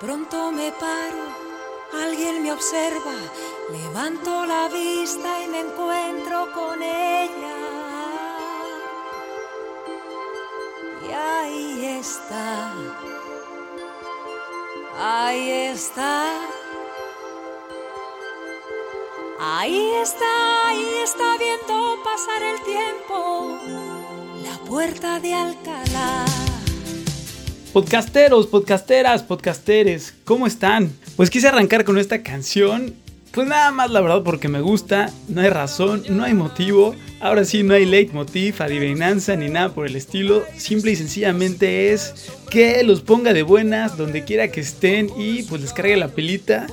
pronto me paro, alguien me observa, levanto la vista y me encuentro con ella. Y ahí está, ahí está. Ahí está, ahí está viendo pasar el tiempo, la puerta de Alcalá. Podcasteros, podcasteras, podcasteres, ¿cómo están? Pues quise arrancar con esta canción. Pues nada más la verdad porque me gusta, no hay razón, no hay motivo. Ahora sí, no hay leitmotiv, adivinanza ni nada por el estilo. Simple y sencillamente es que los ponga de buenas donde quiera que estén y pues les cargue la pelita.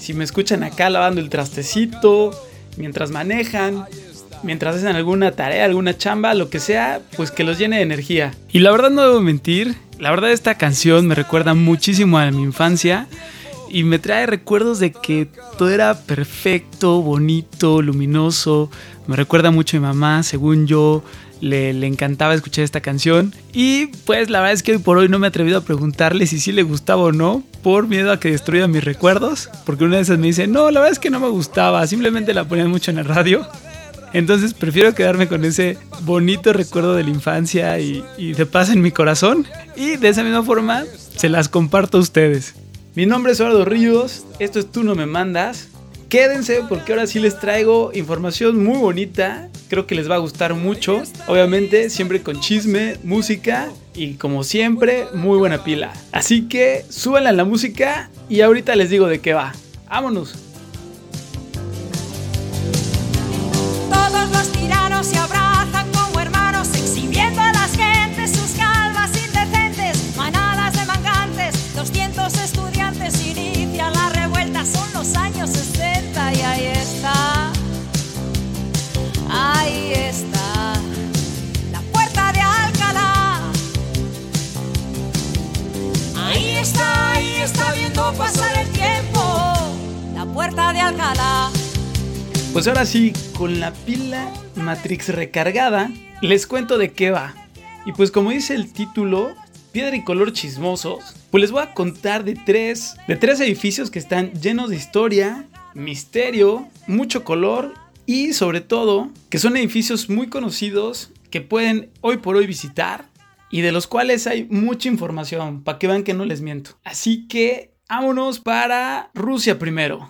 Si me escuchan acá lavando el trastecito, mientras manejan, mientras hacen alguna tarea, alguna chamba, lo que sea, pues que los llene de energía. Y la verdad no debo mentir, la verdad esta canción me recuerda muchísimo a mi infancia y me trae recuerdos de que todo era perfecto, bonito, luminoso. Me recuerda mucho a mi mamá, según yo. Le, encantaba escuchar esta canción. Y pues la verdad es que hoy por hoy no me he atrevido a preguntarle si sí le gustaba o no, por miedo a que destruya mis recuerdos. Porque una de esas me dice, no, la verdad es que no me gustaba, simplemente la ponían mucho en el radio. Entonces prefiero quedarme con ese bonito recuerdo de la infancia y, de paz en mi corazón. Y de esa misma forma se las comparto a ustedes. Mi nombre es Eduardo Ríos, esto es Tú no me mandas. Quédense porque ahora sí les traigo información muy bonita, creo que les va a gustar mucho. Obviamente siempre con chisme, música y como siempre muy buena pila. Así que súbanla la música y ahorita les digo de qué va. Vámonos. Pasar el tiempo, la puerta de Alcalá. Pues ahora sí, con la pila Matrix recargada, les cuento de qué va. Y pues como dice el título, Piedra y color chismosos, pues les voy a contar de tres, de tres edificios que están llenos de historia, misterio, mucho color y sobre todo que son edificios muy conocidos que pueden hoy por hoy visitar y de los cuales hay mucha información para que vean que no les miento. Así que vámonos para Rusia primero.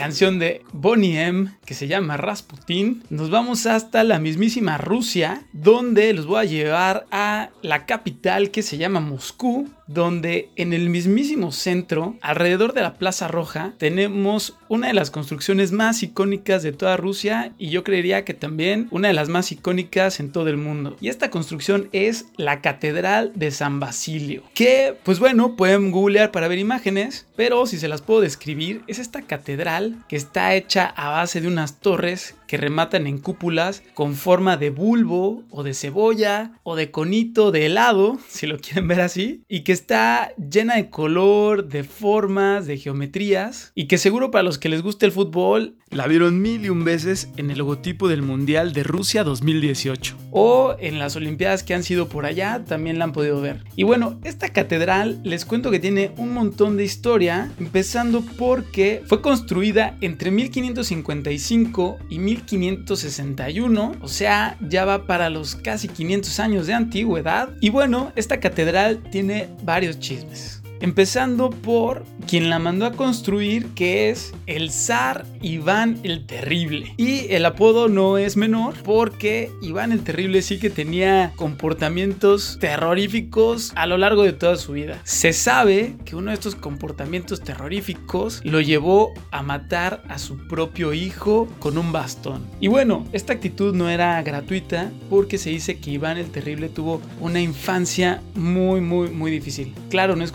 Canción de Bonnie M, que se llama Rasputin, nos vamos hasta la mismísima Rusia, donde los voy a llevar a la capital que se llama Moscú, donde en el mismísimo centro, alrededor de la Plaza Roja, tenemos una de las construcciones más icónicas de toda Rusia y yo creería que también una de las más icónicas en todo el mundo. Y esta construcción es la Catedral de San Basilio, que pues bueno, pueden googlear para ver imágenes, pero si se las puedo describir, es esta catedral que está hecha a base de unas torres que rematan en cúpulas con forma de bulbo o de cebolla o de conito de helado, si lo quieren ver así, y que está llena de color, de formas, de geometrías, y que seguro para los que les guste el fútbol, la vieron mil y un veces en el logotipo del Mundial de Rusia 2018. O en las Olimpiadas que han sido por allá, también la han podido ver. Y bueno, esta catedral les cuento que tiene un montón de historia, empezando porque fue construida entre 1555 y 1555 1561, o sea, ya va para los casi 500 años de antigüedad. Y bueno, esta catedral tiene varios chismes. Empezando por quien la mandó a construir, que es el zar Iván el Terrible. Y el apodo no es menor porque Iván el Terrible sí que tenía comportamientos terroríficos a lo largo de toda su vida. Se sabe que uno de estos comportamientos terroríficos lo llevó a matar a su propio hijo con un bastón. Y bueno, esta actitud no era gratuita porque se dice que Iván el Terrible tuvo una infancia muy, muy, muy difícil. Claro, no es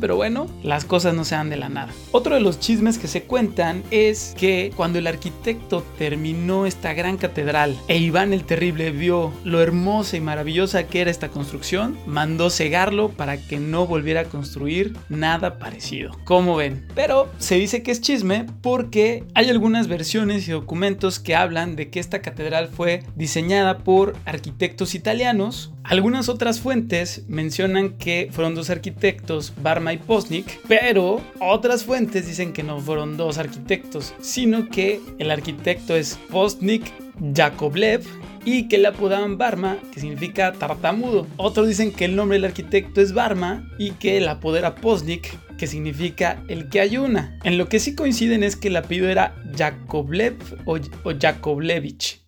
pero bueno, las cosas no se dan de la nada. Otro de los chismes que se cuentan es que cuando el arquitecto terminó esta gran catedral e Iván el Terrible vio lo hermosa y maravillosa que era esta construcción, mandó cegarlo para que no volviera a construir nada parecido. Como ven? Pero se dice que es chisme porque hay algunas versiones y documentos que hablan de que esta catedral fue diseñada por arquitectos italianos algunas otras fuentes mencionan que fueron dos arquitectos, Barma y Posnik, pero otras fuentes dicen que no fueron dos arquitectos, sino que el arquitecto es Postnik Yakovlev y que le apodaban Barma, que significa tartamudo. Otros dicen que el nombre del arquitecto es Barma y que el apodo era Posnik, que significa el que ayuna. En lo que sí coinciden es que el apellido era Yakovlev o, o.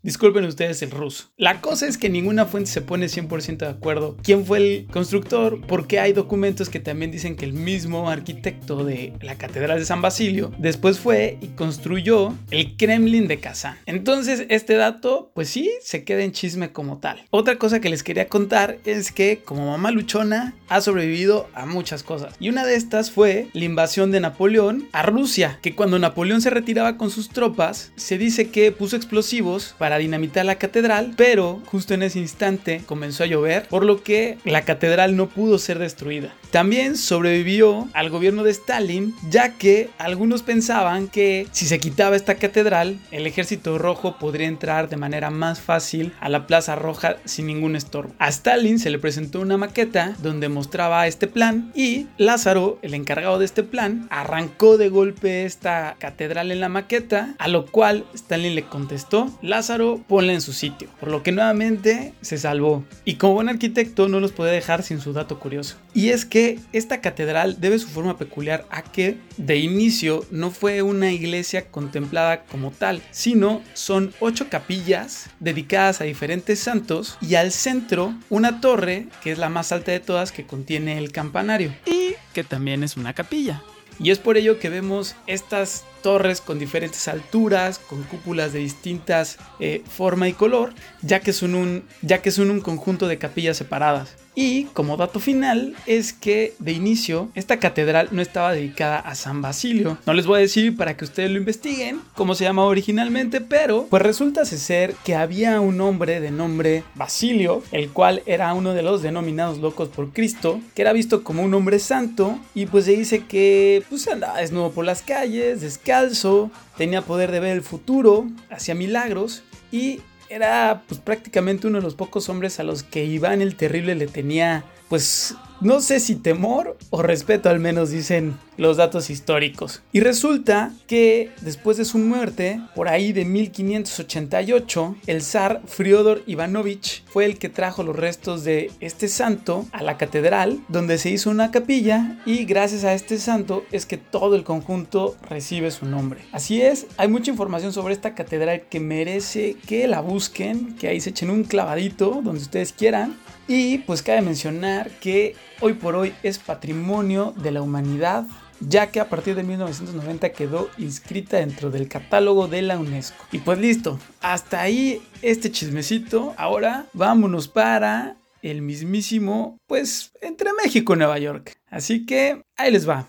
Disculpen ustedes el ruso. La cosa es que ninguna fuente se pone 100% de acuerdo quién fue el constructor, porque hay documentos que también dicen que el mismo arquitecto de la Catedral de San Basilio después fue y construyó el Kremlin de Kazán. Entonces, este dato, pues sí, se queda en chisme como tal. Otra cosa que les quería contar es que, como mamá luchona, ha sobrevivido a muchas cosas. Y una de estas fue la invasión de Napoleón a Rusia, que cuando Napoleón se retiraba con sus tropas, se dice que puso explosivos para dinamitar la catedral, pero justo en ese instante comenzó a llover, por lo que la catedral no pudo ser destruida. También sobrevivió al gobierno de Stalin, ya que algunos pensaban que si se quitaba esta catedral, el ejército rojo podría entrar de manera más fácil a la Plaza Roja sin ningún estorbo. A Stalin se le presentó una maqueta donde mostraba este plan y Lázaro, el encargado de este plan, arrancó de golpe esta catedral en la maqueta, a lo cual Stalin le contestó, Lázaro, ponla en su sitio, por lo que nuevamente se salvó. Y como buen arquitecto no los puede dejar sin su dato curioso. Y es que esta catedral debe su forma peculiar a que de inicio no fue una iglesia contemplada como tal, sino son ocho capillas dedicadas a diferentes santos y al centro una torre que es la más alta de todas que contiene el campanario y que también es una capilla. Y es por ello que vemos estas torres con diferentes alturas, con cúpulas de distintas eh, forma y color, ya que, son un, ya que son un conjunto de capillas separadas. Y como dato final es que de inicio esta catedral no estaba dedicada a San Basilio. No les voy a decir para que ustedes lo investiguen cómo se llama originalmente, pero pues resulta ser que había un hombre de nombre Basilio, el cual era uno de los denominados locos por Cristo, que era visto como un hombre santo y pues se dice que pues andaba desnudo por las calles, descalzo, tenía poder de ver el futuro, hacía milagros y era pues prácticamente uno de los pocos hombres a los que Iván el Terrible le tenía pues no sé si temor o respeto al menos dicen los datos históricos. Y resulta que después de su muerte, por ahí de 1588, el zar Friodor Ivanovich fue el que trajo los restos de este santo a la catedral, donde se hizo una capilla y gracias a este santo es que todo el conjunto recibe su nombre. Así es, hay mucha información sobre esta catedral que merece que la busquen, que ahí se echen un clavadito donde ustedes quieran. Y pues cabe mencionar que hoy por hoy es patrimonio de la humanidad, ya que a partir de 1990 quedó inscrita dentro del catálogo de la UNESCO. Y pues listo, hasta ahí este chismecito. Ahora vámonos para el mismísimo, pues entre México y Nueva York. Así que ahí les va.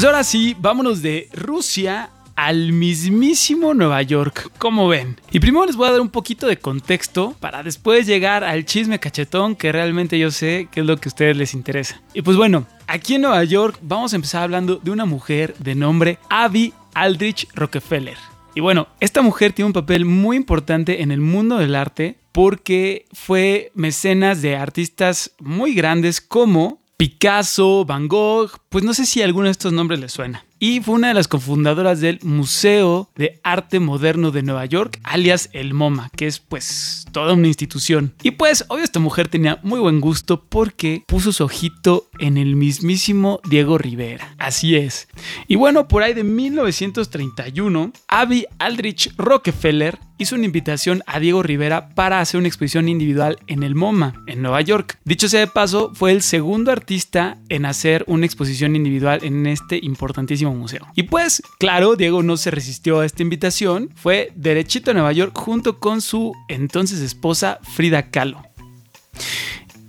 Pues ahora sí, vámonos de Rusia al mismísimo Nueva York. ¿Cómo ven? Y primero les voy a dar un poquito de contexto para después llegar al chisme cachetón que realmente yo sé que es lo que a ustedes les interesa. Y pues bueno, aquí en Nueva York vamos a empezar hablando de una mujer de nombre Abby Aldrich Rockefeller. Y bueno, esta mujer tiene un papel muy importante en el mundo del arte porque fue mecenas de artistas muy grandes como Picasso, Van Gogh, pues no sé si alguno de estos nombres les suena y fue una de las cofundadoras del Museo de Arte Moderno de Nueva York, alias el MoMA, que es pues toda una institución. Y pues obvio esta mujer tenía muy buen gusto porque puso su ojito en el mismísimo Diego Rivera. Así es. Y bueno, por ahí de 1931, Abby Aldrich Rockefeller hizo una invitación a Diego Rivera para hacer una exposición individual en el MoMA, en Nueva York. Dicho sea de paso, fue el segundo artista en hacer una exposición individual en este importantísimo museo. Y pues, claro, Diego no se resistió a esta invitación, fue derechito a Nueva York junto con su entonces esposa Frida Kahlo.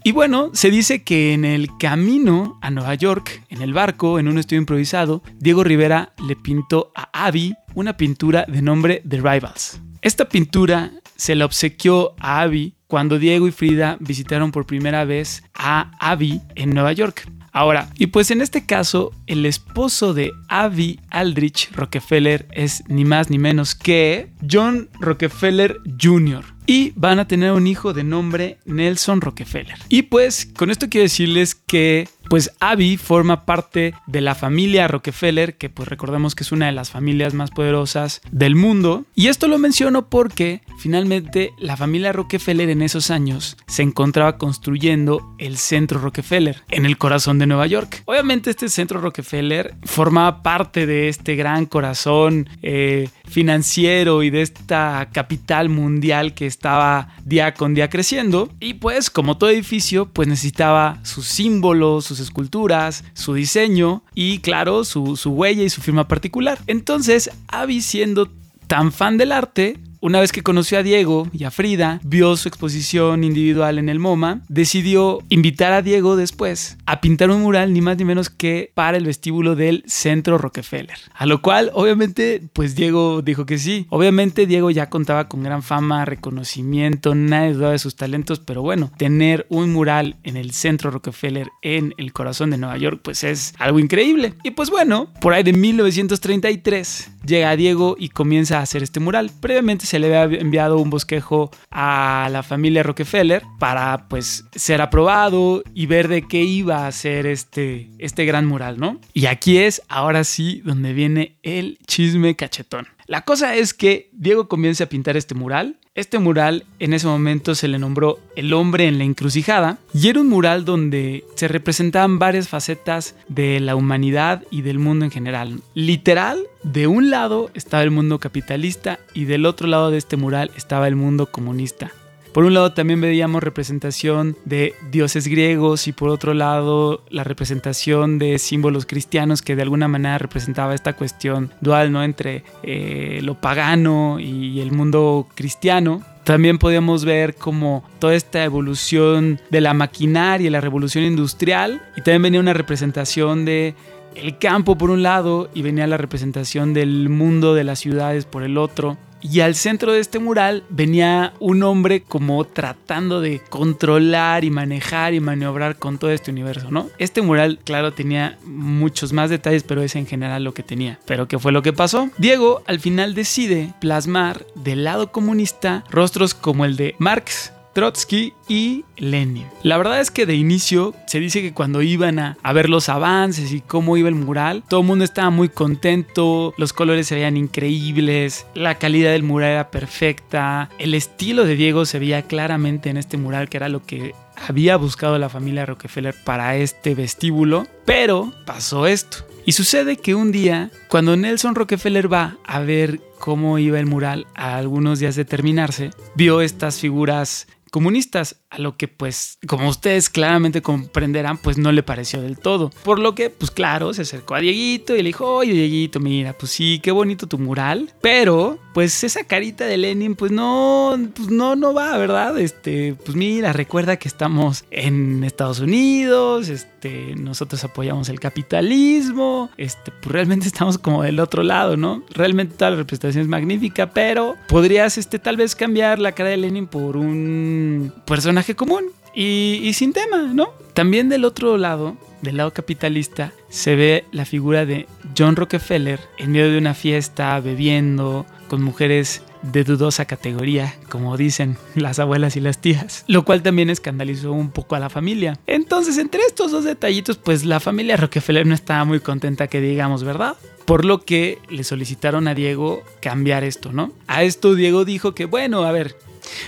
Y bueno, se dice que en el camino a Nueva York, en el barco, en un estudio improvisado, Diego Rivera le pintó a Abby una pintura de nombre The Rivals. Esta pintura se la obsequió a Abby cuando Diego y Frida visitaron por primera vez a Abby en Nueva York. Ahora, y pues en este caso, el esposo de Abby Aldrich Rockefeller es ni más ni menos que John Rockefeller Jr. Y van a tener un hijo de nombre Nelson Rockefeller. Y pues con esto quiero decirles que pues Abby forma parte de la familia Rockefeller, que pues recordemos que es una de las familias más poderosas del mundo. Y esto lo menciono porque finalmente la familia Rockefeller en esos años se encontraba construyendo el centro Rockefeller en el corazón de Nueva York. Obviamente este centro Rockefeller formaba parte de este gran corazón eh, financiero y de esta capital mundial que estaba día con día creciendo. Y pues como todo edificio pues necesitaba sus símbolos, sus esculturas, su diseño y claro, su, huella y su firma particular. Entonces, Abby siendo tan fan del arte, una vez que conoció a Diego y a Frida, vio su exposición individual en el MoMA, decidió invitar a Diego después a pintar un mural ni más ni menos que para el vestíbulo del Centro Rockefeller. A lo cual, obviamente, pues Diego dijo que sí. Obviamente Diego ya contaba con gran fama, reconocimiento, nadie dudaba de sus talentos, pero bueno, tener un mural en el Centro Rockefeller en el corazón de Nueva York, pues es algo increíble. Y pues bueno, por ahí de 1933 llega Diego y comienza a hacer este mural. Previamente se le había enviado un bosquejo a la familia Rockefeller para pues ser aprobado y ver de qué iba a ser este, este gran mural, ¿no? Y aquí es ahora sí donde viene el chisme cachetón. La cosa es que Diego comienza a pintar este mural. Este mural en ese momento se le nombró El hombre en la encrucijada y era un mural donde se representaban varias facetas de la humanidad y del mundo en general. Literal, de un lado estaba el mundo capitalista y del otro lado de este mural estaba el mundo comunista. Por un lado también veíamos representación de dioses griegos y por otro lado la representación de símbolos cristianos que de alguna manera representaba esta cuestión dual ¿no? entre eh, lo pagano y el mundo cristiano. También podíamos ver como toda esta evolución de la maquinaria, la revolución industrial y también venía una representación de el campo por un lado y venía la representación del mundo de las ciudades por el otro. Y al centro de este mural venía un hombre como tratando de controlar y manejar y maniobrar con todo este universo, ¿no? Este mural, claro, tenía muchos más detalles, pero es en general lo que tenía. Pero ¿qué fue lo que pasó? Diego al final decide plasmar del lado comunista rostros como el de Marx, Trotsky y Lenin. La verdad es que de inicio se dice que cuando iban a, ver los avances y cómo iba el mural, todo el mundo estaba muy contento, los colores se veían increíbles, la calidad del mural era perfecta, el estilo de Diego se veía claramente en este mural que era lo que había buscado la familia Rockefeller para este vestíbulo, pero pasó esto. Y sucede que un día, cuando Nelson Rockefeller va a ver cómo iba el mural a algunos días de terminarse, vio estas figuras comunistas. A lo que pues como ustedes claramente comprenderán pues no le pareció del todo. Por lo que pues claro, se acercó a Dieguito y le dijo, oye Dieguito, mira, pues sí, qué bonito tu mural, pero pues esa carita de Lenin pues no, pues no, no va, ¿verdad? Este, pues mira, recuerda que estamos en Estados Unidos, este, nosotros apoyamos el capitalismo, este, pues realmente estamos como del otro lado, ¿no? Realmente toda la representación es magnífica, pero podrías este, tal vez cambiar la cara de Lenin por un personaje común y, y sin tema, ¿no? También del otro lado, del lado capitalista, se ve la figura de John Rockefeller en medio de una fiesta, bebiendo, con mujeres de dudosa categoría, como dicen las abuelas y las tías, lo cual también escandalizó un poco a la familia. Entonces, entre estos dos detallitos, pues la familia Rockefeller no estaba muy contenta que digamos, ¿verdad? Por lo que le solicitaron a Diego cambiar esto, ¿no? A esto Diego dijo que, bueno, a ver,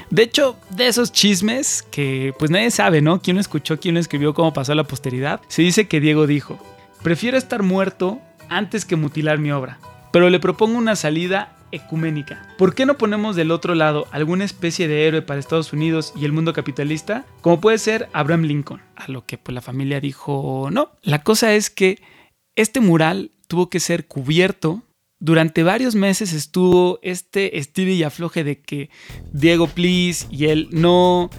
de hecho, de esos chismes que pues nadie sabe, ¿no? ¿Quién lo escuchó, quién lo escribió, cómo pasó a la posteridad? Se dice que Diego dijo, prefiero estar muerto antes que mutilar mi obra, pero le propongo una salida ecuménica. ¿Por qué no ponemos del otro lado alguna especie de héroe para Estados Unidos y el mundo capitalista? Como puede ser Abraham Lincoln. A lo que pues la familia dijo no. La cosa es que este mural tuvo que ser cubierto. Durante varios meses estuvo este estilo y afloje de que Diego please y él no.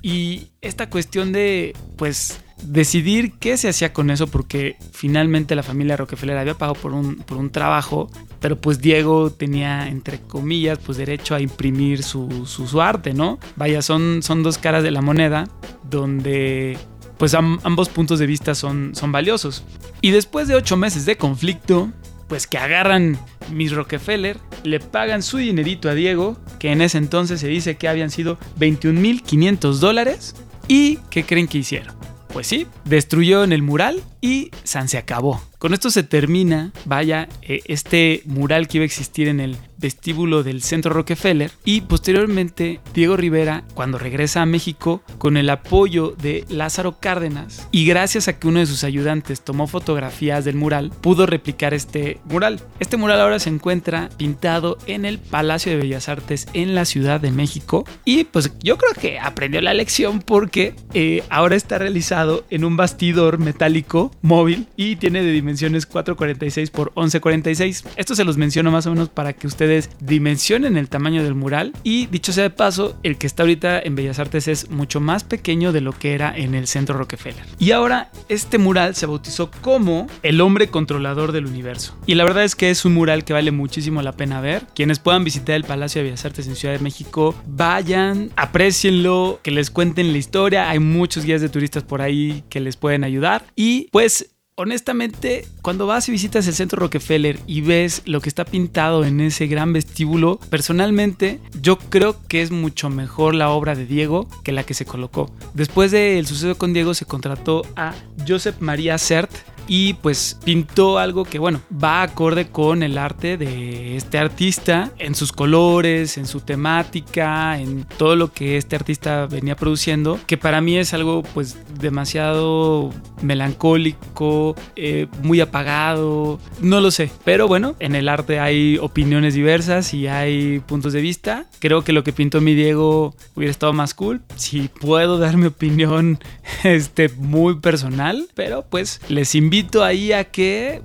Y esta cuestión de pues decidir qué se hacía con eso porque finalmente la familia Rockefeller había pagado por un, por un trabajo, pero pues Diego tenía, entre comillas, pues derecho a imprimir su, su, arte, ¿no? Vaya, son, son dos caras de la moneda donde pues am, ambos puntos de vista son, son valiosos. Y después de ocho meses de conflicto, pues que agarran mis Rockefeller, le pagan su dinerito a Diego, que en ese entonces se dice que habían sido 21.500 dólares, y ¿qué creen que hicieron? Pues sí, destruyó en el mural y San se acabó. Con esto se termina, vaya, eh, este mural que iba a existir en el vestíbulo del Centro Rockefeller y posteriormente Diego Rivera, cuando regresa a México, con el apoyo de Lázaro Cárdenas y gracias a que uno de sus ayudantes tomó fotografías del mural, pudo replicar este mural. Este mural ahora se encuentra pintado en el Palacio de Bellas Artes en la Ciudad de México y pues yo creo que aprendió la lección porque eh, ahora está realizado en un bastidor metálico móvil y tiene de dimensiones 446 por 1146. Esto se los menciono más o menos para que ustedes dimensionen el tamaño del mural y dicho sea de paso, el que está ahorita en Bellas Artes es mucho más pequeño de lo que era en el centro Rockefeller. Y ahora este mural se bautizó como el hombre controlador del universo. Y la verdad es que es un mural que vale muchísimo la pena ver. Quienes puedan visitar el Palacio de Bellas Artes en Ciudad de México, vayan, aprecienlo, que les cuenten la historia. Hay muchos guías de turistas por ahí que les pueden ayudar. Y pues honestamente, cuando vas y visitas el centro Rockefeller y ves lo que está pintado en ese gran vestíbulo, personalmente yo creo que es mucho mejor la obra de Diego que la que se colocó. Después del suceso con Diego se contrató a Joseph María Sert, y pues pintó algo que bueno va acorde con el arte de este artista en sus colores en su temática en todo lo que este artista venía produciendo que para mí es algo pues demasiado melancólico eh, muy apagado no lo sé. Pero bueno en el arte hay opiniones diversas y hay puntos de vista. Creo que lo que pintó mi Diego hubiera estado más cool si puedo dar mi opinión este muy personal pero pues les invito invito ahí a que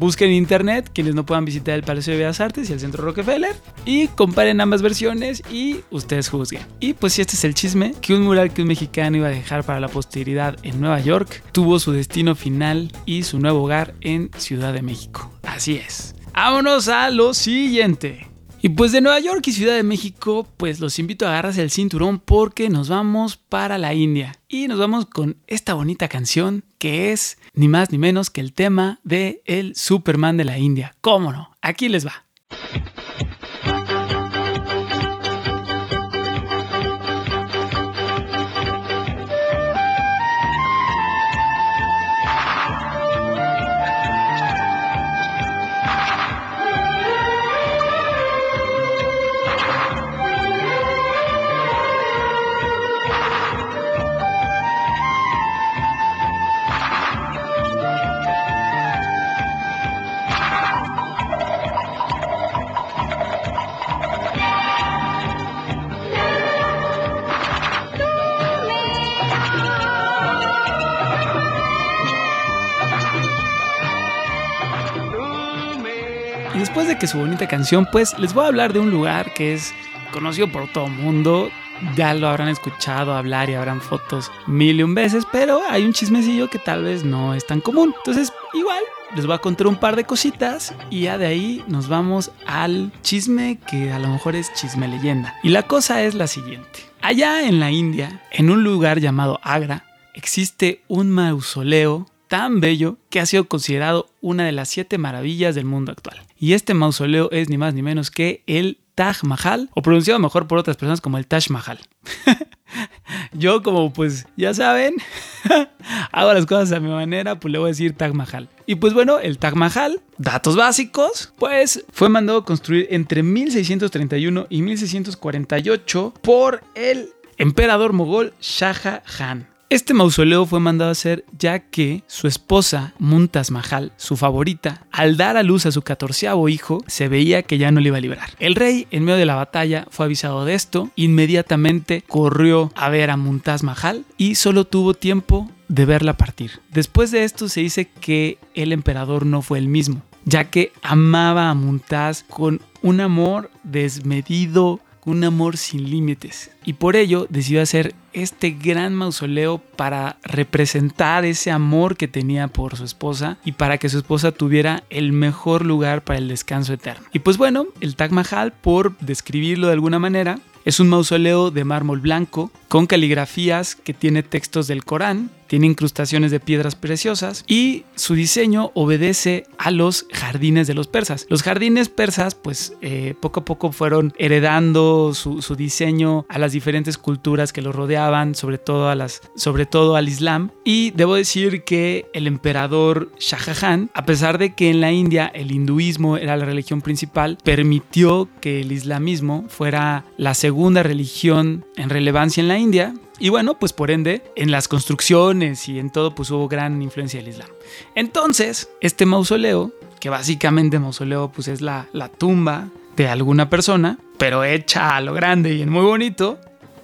busquen en internet quienes no puedan visitar el Palacio de Bellas Artes y el Centro Rockefeller y comparen ambas versiones y ustedes juzguen. Y pues si este es el chisme, que un mural que un mexicano iba a dejar para la posteridad en Nueva York tuvo su destino final y su nuevo hogar en Ciudad de México. Así es. Vámonos a lo siguiente. Y pues de Nueva York y Ciudad de México, pues los invito a agarrarse el cinturón porque nos vamos para la India. Y nos vamos con esta bonita canción que es ni más ni menos que el tema de el Superman de la India. ¿Cómo no? Aquí les va. Que su bonita canción, pues les voy a hablar de un lugar que es conocido por todo el mundo. Ya lo habrán escuchado hablar y habrán fotos mil y un veces, pero hay un chismecillo que tal vez no es tan común. Entonces, igual, les voy a contar un par de cositas y ya de ahí nos vamos al chisme que a lo mejor es chisme leyenda. Y la cosa es la siguiente. Allá en la India, en un lugar llamado Agra, existe un mausoleo tan bello que ha sido considerado una de las siete maravillas del mundo actual. Y este mausoleo es ni más ni menos que el Taj Mahal, o pronunciado mejor por otras personas como el Taj Mahal. Yo como pues ya saben, hago las cosas a mi manera, pues le voy a decir Taj Mahal. Y pues bueno, el Taj Mahal, datos básicos, pues fue mandado a construir entre 1631 y 1648 por el emperador mogol Shah Jahan. Este mausoleo fue mandado a hacer ya que su esposa, Muntas Mahal, su favorita, al dar a luz a su catorceavo hijo, se veía que ya no le iba a librar. El rey, en medio de la batalla, fue avisado de esto, inmediatamente corrió a ver a Muntas Mahal y solo tuvo tiempo de verla partir. Después de esto se dice que el emperador no fue el mismo, ya que amaba a Muntaz con un amor desmedido, un amor sin límites. Y por ello decidió hacer este gran mausoleo para representar ese amor que tenía por su esposa y para que su esposa tuviera el mejor lugar para el descanso eterno. Y pues bueno, el Taj Mahal, por describirlo de alguna manera, es un mausoleo de mármol blanco con caligrafías que tiene textos del Corán, tiene incrustaciones de piedras preciosas y su diseño obedece a los jardines de los persas. Los jardines persas pues eh, poco a poco fueron heredando su, su, diseño a las diferentes culturas que los rodeaban, sobre todo, a las, sobre todo al Islam. Y debo decir que el emperador Shah Jahan, a pesar de que en la India el hinduismo era la religión principal, permitió que el islamismo fuera la segunda religión en relevancia en la India y bueno, pues por ende, en las construcciones y en todo, pues hubo gran influencia del Islam. Entonces, este mausoleo, que básicamente mausoleo, pues es la, la tumba de alguna persona, pero hecha a lo grande y en muy bonito,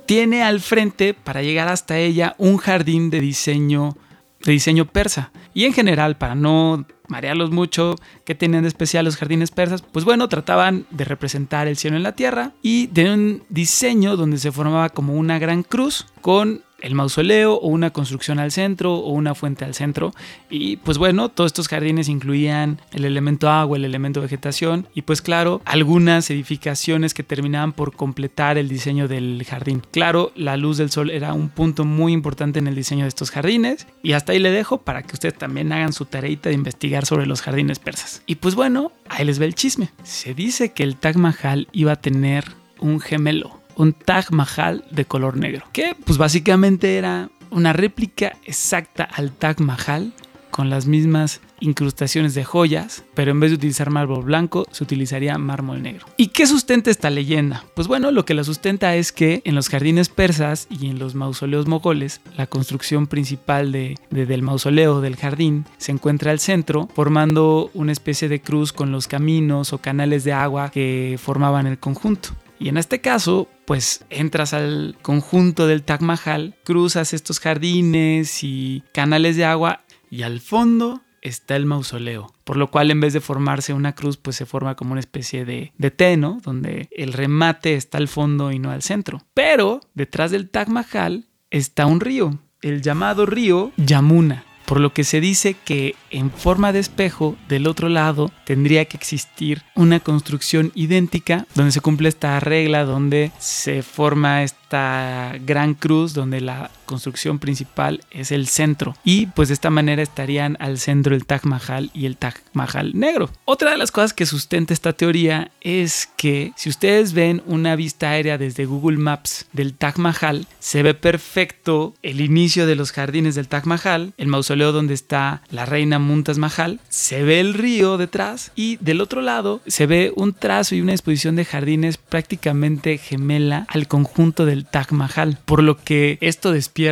tiene al frente, para llegar hasta ella, un jardín de diseño, de diseño persa. Y en general, para no marearlos mucho, ¿qué tenían de especial los jardines persas? Pues bueno, trataban de representar el cielo en la tierra y de un diseño donde se formaba como una gran cruz con el mausoleo o una construcción al centro o una fuente al centro. Y pues bueno, todos estos jardines incluían el elemento agua, el elemento vegetación y pues claro, algunas edificaciones que terminaban por completar el diseño del jardín. Claro, la luz del sol era un punto muy importante en el diseño de estos jardines y hasta ahí le dejo para que ustedes también hagan su tareita de investigar sobre los jardines persas. Y pues bueno, ahí les ve el chisme. Se dice que el Taj Mahal iba a tener un gemelo un Taj Mahal de color negro, que pues básicamente era una réplica exacta al Taj Mahal con las mismas incrustaciones de joyas, pero en vez de utilizar mármol blanco, se utilizaría mármol negro. ¿Y qué sustenta esta leyenda? Pues bueno, lo que la sustenta es que en los jardines persas y en los mausoleos mogoles, la construcción principal de, del mausoleo del jardín se encuentra al centro, formando una especie de cruz con los caminos o canales de agua que formaban el conjunto. Y en este caso, pues entras al conjunto del Taj Mahal, cruzas estos jardines y canales de agua y al fondo está el mausoleo, por lo cual en vez de formarse una cruz, pues se forma como una especie de, de T, ¿no? Donde el remate está al fondo y no al centro. Pero detrás del Taj Mahal está un río, el llamado río Yamuna por lo que se dice que en forma de espejo del otro lado tendría que existir una construcción idéntica donde se cumple esta regla, donde se forma esta gran cruz, donde la construcción principal es el centro. Y pues de esta manera estarían al centro el Taj Mahal y el Taj Mahal negro. Otra de las cosas que sustenta esta teoría es que si ustedes ven una vista aérea desde Google Maps del Taj Mahal, se ve perfecto el inicio de los jardines del Taj Mahal, el mausoleo donde está la reina Muntas Mahal, se ve el río detrás y del otro lado se ve un trazo y una exposición de jardines prácticamente gemela al conjunto del Taj Mahal, por lo que esto despierta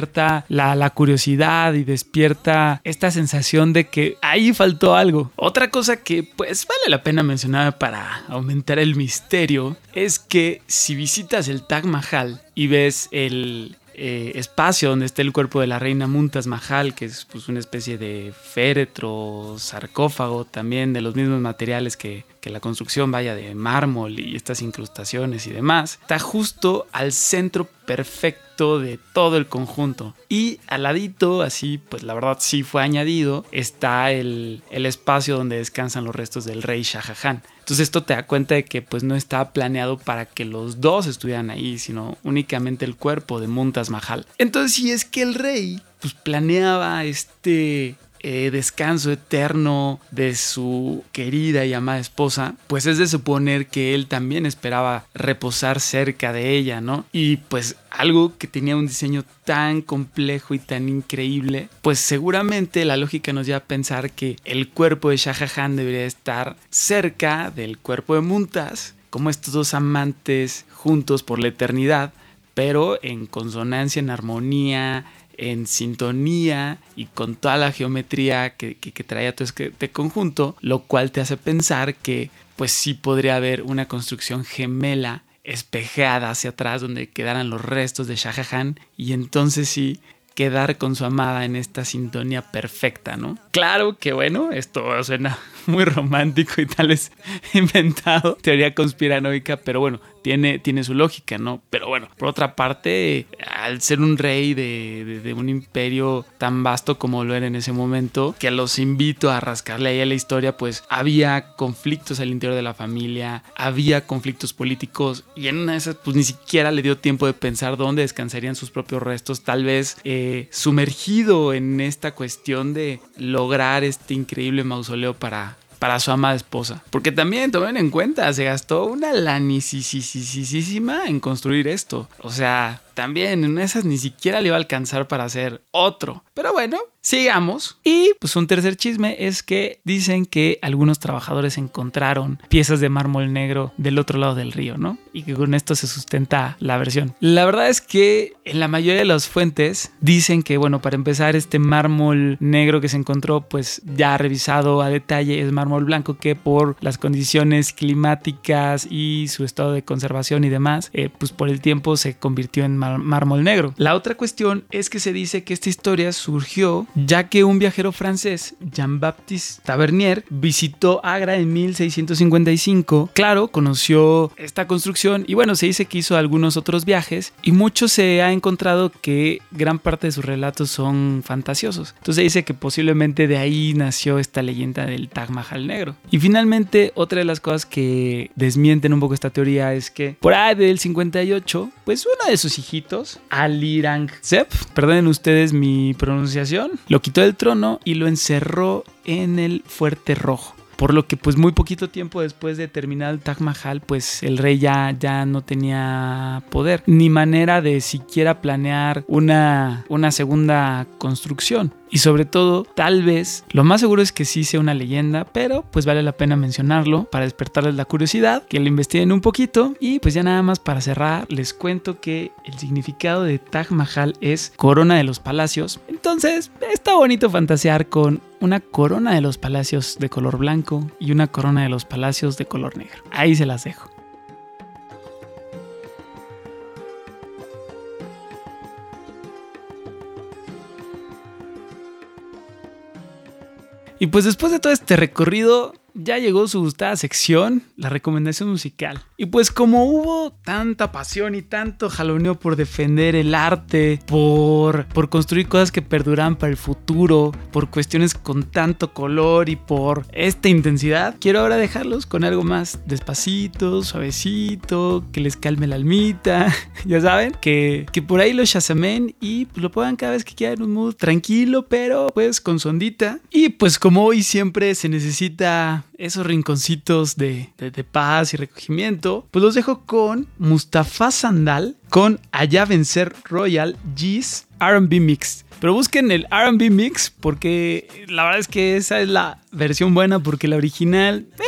la, la curiosidad y despierta esta sensación de que ahí faltó algo. Otra cosa que pues vale la pena mencionar para aumentar el misterio es que si visitas el Taj Mahal y ves el, eh, espacio donde está el cuerpo de la reina Muntas Mahal, que es pues, una especie de féretro, sarcófago también de los mismos materiales que, que la construcción vaya de mármol y estas incrustaciones y demás, está justo al centro perfecto de todo el conjunto. Y al ladito, así, pues la verdad sí fue añadido, está el, el espacio donde descansan los restos del rey Shah Jahan. Entonces esto te da cuenta de que pues no estaba planeado para que los dos estuvieran ahí, sino únicamente el cuerpo de Muntas Mahal. Entonces si es que el rey pues planeaba este eh, descanso eterno de su querida y amada esposa, pues es de suponer que él también esperaba reposar cerca de ella, ¿no? Y pues algo que tenía un diseño tan complejo y tan increíble, pues seguramente la lógica nos lleva a pensar que el cuerpo de Shah Jahan debería estar cerca del cuerpo de Muntas, como estos dos amantes juntos por la eternidad, pero en consonancia, en armonía, en sintonía y con toda la geometría que, que, traía todo este conjunto, lo cual te hace pensar que pues sí podría haber una construcción gemela espejeada hacia atrás donde quedaran los restos de Shah Jahan y entonces sí quedar con su amada en esta sintonía perfecta, ¿no? Claro que bueno, esto suena muy romántico y tal vez inventado, teoría conspiranoica, pero bueno, tiene, tiene su lógica, ¿no? Pero bueno, por otra parte, al ser un rey de, un imperio tan vasto como lo era en ese momento, que los invito a rascarle ahí a la historia, pues había conflictos al interior de la familia, había conflictos políticos y en una de esas pues ni siquiera le dio tiempo de pensar dónde descansarían sus propios restos, tal vez eh, sumergido en esta cuestión de lograr este increíble mausoleo para para su amada esposa. Porque también tomen en cuenta, se gastó una lanisísima en construir esto. O sea, también en esas ni siquiera le iba a alcanzar para hacer otro. Pero bueno, sigamos. Y pues un tercer chisme es que dicen que algunos trabajadores encontraron piezas de mármol negro del otro lado del río, ¿no? Y que con esto se sustenta la versión. La verdad es que en la mayoría de las fuentes dicen que, bueno, para empezar, este mármol negro que se encontró, pues ya revisado a detalle, es mármol blanco que por las condiciones climáticas y su estado de conservación y demás, eh, pues por el tiempo se convirtió en mármol negro. La otra cuestión es que se dice que esta historia surgió ya que un viajero francés, Jean-Baptiste Tavernier, visitó Agra en 1655. Claro, conoció esta construcción y bueno, se dice que hizo algunos otros viajes y mucho se ha encontrado que gran parte de sus relatos son fantasiosos. Entonces se dice que posiblemente de ahí nació esta leyenda del Taj Mahal negro. Y finalmente, otra de las cosas que desmienten un poco esta teoría es que por ahí del 58, pues uno de sus hijitos Alirangzeb, perdonen ustedes mi pronunciación, lo quitó del trono y lo encerró en el Fuerte Rojo. Por lo que pues muy poquito tiempo después de terminar el Taj Mahal pues el rey ya, ya no tenía poder ni manera de siquiera planear una, una segunda construcción y sobre todo, tal vez, lo más seguro es que sí sea una leyenda, pero pues vale la pena mencionarlo para despertarles la curiosidad, que lo investiguen un poquito y pues ya nada más para cerrar, les cuento que el significado de Taj Mahal es corona de los palacios. Entonces, está bonito fantasear con una corona de los palacios de color blanco y una corona de los palacios de color negro. Ahí se las dejo. Y pues después de todo este recorrido, ya llegó su gustada sección, la recomendación musical. Y pues como hubo tanta pasión y tanto jaloneo por defender el arte, por, por construir cosas que perduran para el futuro, por cuestiones con tanto color y por esta intensidad, quiero ahora dejarlos con algo más despacito, suavecito, que les calme la almita, ya saben, que, que por ahí lo shazamen y pues, lo pongan cada vez que quieran un mood tranquilo, pero pues con sondita. Y pues como hoy siempre se necesita esos rinconcitos de, paz y recogimiento, pues los dejo con Mustafa Sandal con Allá Vencer Royal G's RB Mix. Pero busquen el RB Mix porque la verdad es que esa es la versión buena porque la original... Eh,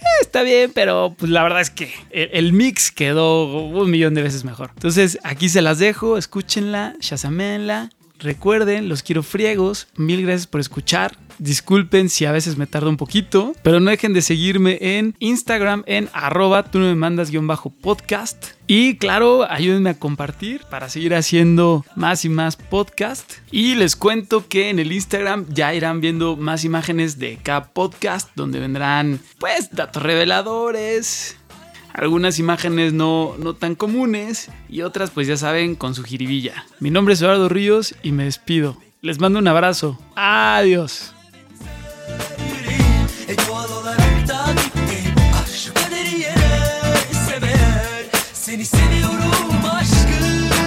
eh, está bien, pero pues la verdad es que el, mix quedó un millón de veces mejor. Entonces aquí se las dejo, escúchenla, shazamenla. Recuerden, los quiero friegos. Mil gracias por escuchar. Disculpen si a veces me tardo un poquito, pero no dejen de seguirme en Instagram en arroba tú no me mandas guion bajo podcast. Y claro, ayúdenme a compartir para seguir haciendo más y más podcast. Y les cuento que en el Instagram ya irán viendo más imágenes de cada podcast donde vendrán pues datos reveladores, algunas imágenes no, no tan comunes y otras pues ya saben con su jiribilla. Mi nombre es Eduardo Ríos y me despido. Les mando un abrazo. Adiós. Seni seviyorum aşkım